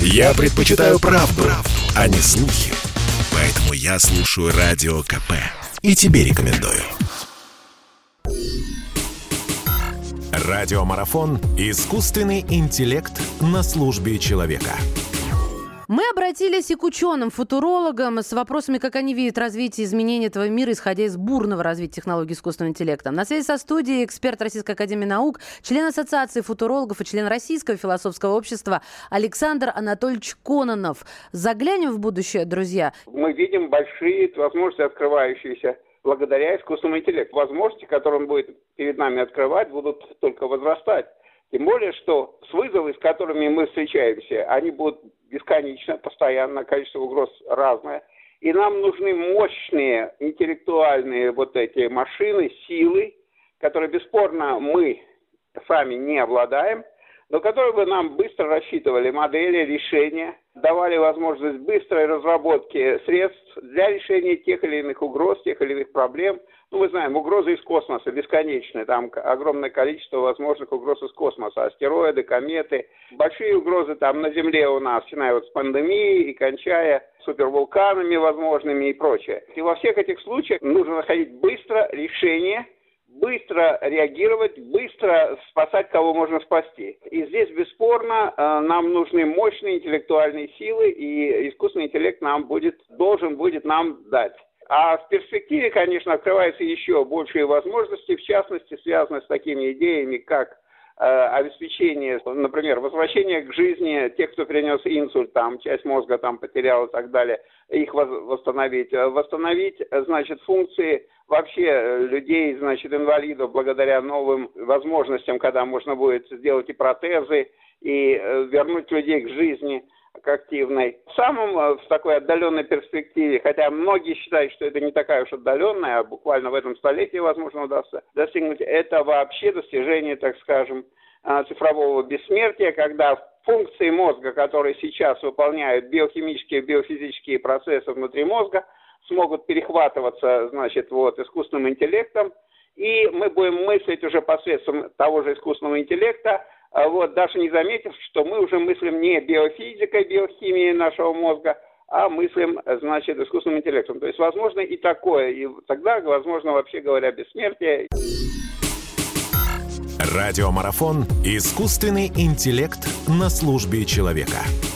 Я предпочитаю правду, правду, а не слухи. Поэтому я слушаю Радио КП. И тебе рекомендую. Радиомарафон «Искусственный интеллект на службе человека». Мы обратились и к ученым-футурологам с вопросами, как они видят развитие изменений этого мира, исходя из бурного развития технологий искусственного интеллекта. На связи со студией эксперт Российской Академии Наук, член Ассоциации футурологов и член Российского философского общества Александр Анатольевич Кононов. Заглянем в будущее, друзья. Мы видим большие возможности, открывающиеся благодаря искусственному интеллекту. Возможности, которые он будет перед нами открывать, будут только возрастать. Тем более, что с вызовами, с которыми мы встречаемся, они будут бесконечно, постоянно, количество угроз разное. И нам нужны мощные интеллектуальные вот эти машины, силы, которые бесспорно мы сами не обладаем, но которые бы нам быстро рассчитывали модели, решения, давали возможность быстрой разработки средств для решения тех или иных угроз, тех или иных проблем – ну, мы знаем, угрозы из космоса бесконечные, там огромное количество возможных угроз из космоса, астероиды, кометы. Большие угрозы там на Земле у нас, начиная вот с пандемии и кончая супервулканами возможными и прочее. И во всех этих случаях нужно находить быстро решение, быстро реагировать, быстро спасать, кого можно спасти. И здесь, бесспорно, э, нам нужны мощные интеллектуальные силы, и искусственный интеллект нам будет, должен будет нам дать. А в перспективе, конечно, открываются еще большие возможности, в частности, связанные с такими идеями, как обеспечение, например, возвращение к жизни тех, кто перенес инсульт, там, часть мозга там потерял и так далее, их восстановить. Восстановить, значит, функции вообще людей, значит, инвалидов, благодаря новым возможностям, когда можно будет сделать и протезы, и э, вернуть людей к жизни – к активной. В самом э, в такой отдаленной перспективе, хотя многие считают, что это не такая уж отдаленная, а буквально в этом столетии, возможно, удастся достигнуть, это вообще достижение, так скажем, э, цифрового бессмертия, когда функции мозга, которые сейчас выполняют биохимические, биофизические процессы внутри мозга, смогут перехватываться, значит, вот, искусственным интеллектом, и мы будем мыслить уже посредством того же искусственного интеллекта, вот, даже не заметив, что мы уже мыслим не биофизикой, биохимией нашего мозга, а мыслим, значит, искусственным интеллектом. То есть, возможно, и такое. И тогда, возможно, вообще говоря, бессмертие. Радиомарафон «Искусственный интеллект на службе человека».